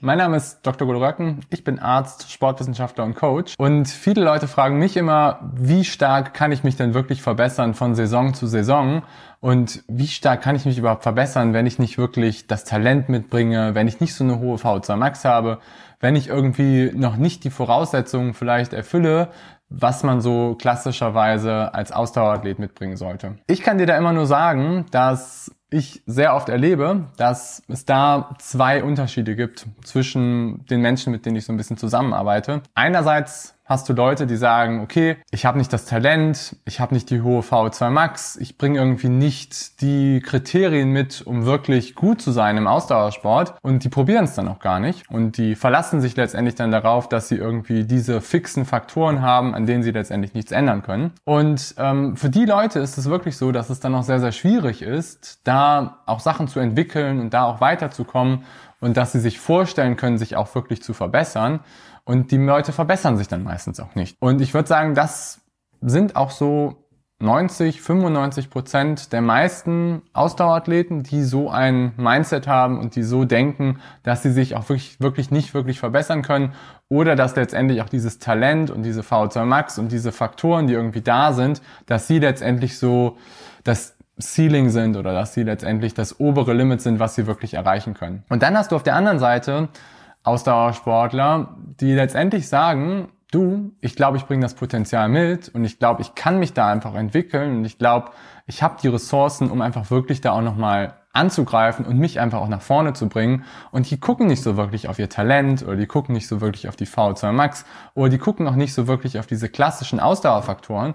mein Name ist Dr. Golo Röcken. Ich bin Arzt, Sportwissenschaftler und Coach. Und viele Leute fragen mich immer, wie stark kann ich mich denn wirklich verbessern von Saison zu Saison? Und wie stark kann ich mich überhaupt verbessern, wenn ich nicht wirklich das Talent mitbringe, wenn ich nicht so eine hohe VO2 Max habe, wenn ich irgendwie noch nicht die Voraussetzungen vielleicht erfülle, was man so klassischerweise als Ausdauerathlet mitbringen sollte. Ich kann dir da immer nur sagen, dass ich sehr oft erlebe, dass es da zwei Unterschiede gibt zwischen den Menschen, mit denen ich so ein bisschen zusammenarbeite. Einerseits hast du Leute, die sagen, okay, ich habe nicht das Talent, ich habe nicht die hohe VO2 Max, ich bringe irgendwie nicht die Kriterien mit, um wirklich gut zu sein im Ausdauersport und die probieren es dann auch gar nicht und die verlassen sich letztendlich dann darauf, dass sie irgendwie diese fixen Faktoren haben, an denen sie letztendlich nichts ändern können. Und ähm, für die Leute ist es wirklich so, dass es dann auch sehr, sehr schwierig ist, da auch Sachen zu entwickeln und da auch weiterzukommen und dass sie sich vorstellen können, sich auch wirklich zu verbessern. Und die Leute verbessern sich dann meistens auch nicht. Und ich würde sagen, das sind auch so 90, 95 Prozent der meisten Ausdauerathleten, die so ein Mindset haben und die so denken, dass sie sich auch wirklich, wirklich nicht wirklich verbessern können oder dass letztendlich auch dieses Talent und diese VO2 Max und diese Faktoren, die irgendwie da sind, dass sie letztendlich so das Ceiling sind oder dass sie letztendlich das obere Limit sind, was sie wirklich erreichen können. Und dann hast du auf der anderen Seite Ausdauersportler, die letztendlich sagen, du, ich glaube, ich bringe das Potenzial mit und ich glaube, ich kann mich da einfach entwickeln und ich glaube, ich habe die Ressourcen, um einfach wirklich da auch nochmal anzugreifen und mich einfach auch nach vorne zu bringen. Und die gucken nicht so wirklich auf ihr Talent oder die gucken nicht so wirklich auf die V2 Max oder die gucken auch nicht so wirklich auf diese klassischen Ausdauerfaktoren,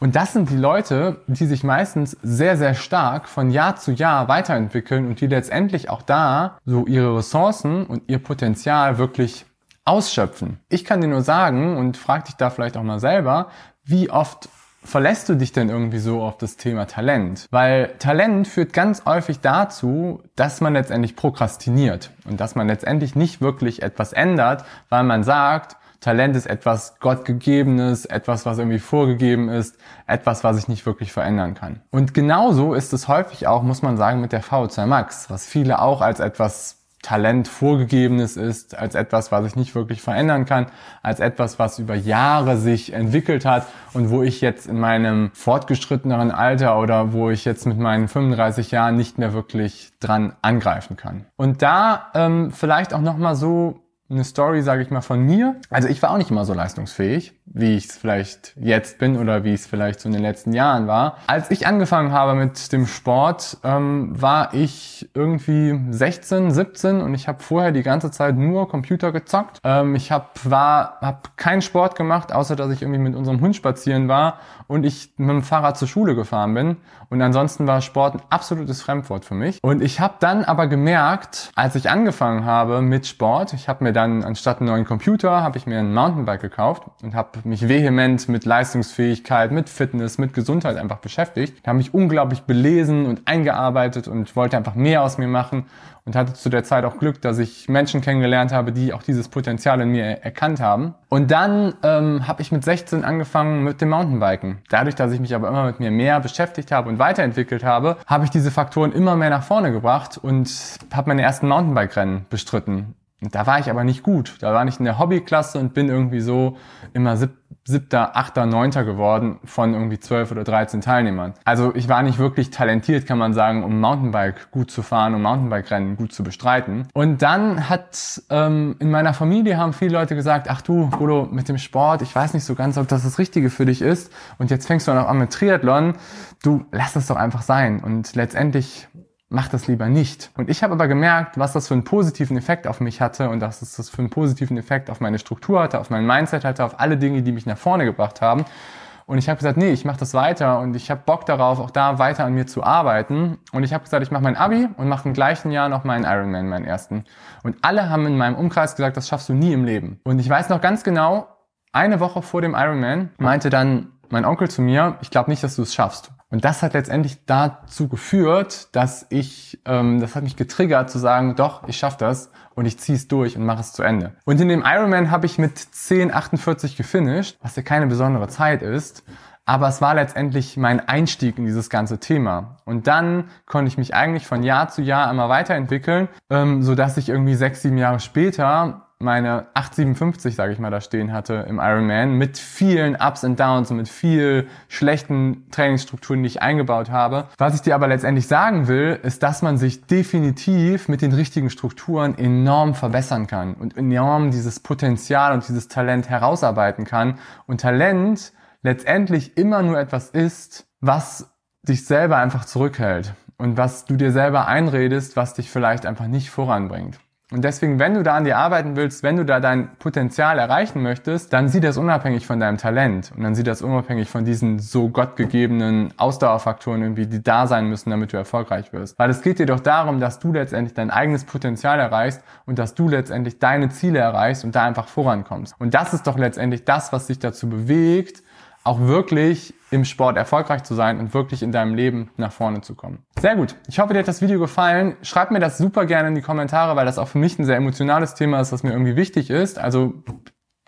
und das sind die Leute, die sich meistens sehr, sehr stark von Jahr zu Jahr weiterentwickeln und die letztendlich auch da so ihre Ressourcen und ihr Potenzial wirklich ausschöpfen. Ich kann dir nur sagen und frag dich da vielleicht auch mal selber, wie oft verlässt du dich denn irgendwie so auf das Thema Talent? Weil Talent führt ganz häufig dazu, dass man letztendlich prokrastiniert und dass man letztendlich nicht wirklich etwas ändert, weil man sagt, Talent ist etwas Gottgegebenes, etwas, was irgendwie vorgegeben ist, etwas, was ich nicht wirklich verändern kann. Und genauso ist es häufig auch, muss man sagen, mit der VO2 Max, was viele auch als etwas Talent vorgegebenes ist, als etwas, was ich nicht wirklich verändern kann, als etwas, was über Jahre sich entwickelt hat und wo ich jetzt in meinem fortgeschritteneren Alter oder wo ich jetzt mit meinen 35 Jahren nicht mehr wirklich dran angreifen kann. Und da ähm, vielleicht auch nochmal so eine Story, sage ich mal, von mir. Also ich war auch nicht immer so leistungsfähig, wie ich es vielleicht jetzt bin oder wie es vielleicht so in den letzten Jahren war. Als ich angefangen habe mit dem Sport, ähm, war ich irgendwie 16, 17 und ich habe vorher die ganze Zeit nur Computer gezockt. Ähm, ich habe war hab keinen Sport gemacht, außer dass ich irgendwie mit unserem Hund spazieren war und ich mit dem Fahrrad zur Schule gefahren bin. Und ansonsten war Sport ein absolutes Fremdwort für mich. Und ich habe dann aber gemerkt, als ich angefangen habe mit Sport, ich habe mir dann anstatt einen neuen Computer, habe ich mir ein Mountainbike gekauft und habe mich vehement mit Leistungsfähigkeit, mit Fitness, mit Gesundheit einfach beschäftigt. Ich habe mich unglaublich belesen und eingearbeitet und wollte einfach mehr aus mir machen und hatte zu der Zeit auch Glück, dass ich Menschen kennengelernt habe, die auch dieses Potenzial in mir erkannt haben. Und dann ähm, habe ich mit 16 angefangen mit dem Mountainbiken. Dadurch, dass ich mich aber immer mit mir mehr beschäftigt habe und weiterentwickelt habe, habe ich diese Faktoren immer mehr nach vorne gebracht und habe meine ersten Mountainbike-Rennen bestritten. Und da war ich aber nicht gut. Da war ich in der Hobbyklasse und bin irgendwie so immer sieb, siebter, achter, neunter geworden von irgendwie zwölf oder dreizehn Teilnehmern. Also ich war nicht wirklich talentiert, kann man sagen, um Mountainbike gut zu fahren, um Mountainbike-Rennen gut zu bestreiten. Und dann hat ähm, in meiner Familie haben viele Leute gesagt, ach du, Golo, mit dem Sport, ich weiß nicht so ganz, ob das das Richtige für dich ist. Und jetzt fängst du noch an mit Triathlon. Du, lass das doch einfach sein. Und letztendlich mach das lieber nicht. Und ich habe aber gemerkt, was das für einen positiven Effekt auf mich hatte und dass es das für einen positiven Effekt auf meine Struktur hatte, auf mein Mindset hatte, auf alle Dinge, die mich nach vorne gebracht haben. Und ich habe gesagt, nee, ich mache das weiter und ich habe Bock darauf, auch da weiter an mir zu arbeiten. Und ich habe gesagt, ich mache mein Abi und mache im gleichen Jahr noch meinen Ironman, meinen ersten. Und alle haben in meinem Umkreis gesagt, das schaffst du nie im Leben. Und ich weiß noch ganz genau, eine Woche vor dem Ironman meinte dann mein Onkel zu mir, ich glaube nicht, dass du es schaffst. Und das hat letztendlich dazu geführt, dass ich, ähm, das hat mich getriggert zu sagen, doch, ich schaffe das und ich ziehe es durch und mache es zu Ende. Und in dem Ironman habe ich mit 10,48 gefinisht, was ja keine besondere Zeit ist. Aber es war letztendlich mein Einstieg in dieses ganze Thema. Und dann konnte ich mich eigentlich von Jahr zu Jahr immer weiterentwickeln, ähm, so dass ich irgendwie sechs, sieben Jahre später meine 857, sage ich mal, da stehen hatte im Ironman mit vielen Ups und Downs und mit viel schlechten Trainingsstrukturen, die ich eingebaut habe. Was ich dir aber letztendlich sagen will, ist, dass man sich definitiv mit den richtigen Strukturen enorm verbessern kann und enorm dieses Potenzial und dieses Talent herausarbeiten kann. Und Talent letztendlich immer nur etwas ist, was dich selber einfach zurückhält und was du dir selber einredest, was dich vielleicht einfach nicht voranbringt. Und deswegen, wenn du da an dir arbeiten willst, wenn du da dein Potenzial erreichen möchtest, dann sieh das unabhängig von deinem Talent und dann sieh das unabhängig von diesen so gottgegebenen Ausdauerfaktoren irgendwie, die da sein müssen, damit du erfolgreich wirst. Weil es geht dir doch darum, dass du letztendlich dein eigenes Potenzial erreichst und dass du letztendlich deine Ziele erreichst und da einfach vorankommst. Und das ist doch letztendlich das, was dich dazu bewegt, auch wirklich im Sport erfolgreich zu sein und wirklich in deinem Leben nach vorne zu kommen. Sehr gut. Ich hoffe, dir hat das Video gefallen. Schreib mir das super gerne in die Kommentare, weil das auch für mich ein sehr emotionales Thema ist, was mir irgendwie wichtig ist. Also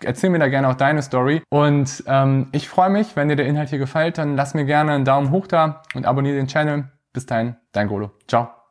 erzähl mir da gerne auch deine Story. Und ähm, ich freue mich, wenn dir der Inhalt hier gefällt, dann lass mir gerne einen Daumen hoch da und abonniere den Channel. Bis dahin, dein Golo. Ciao.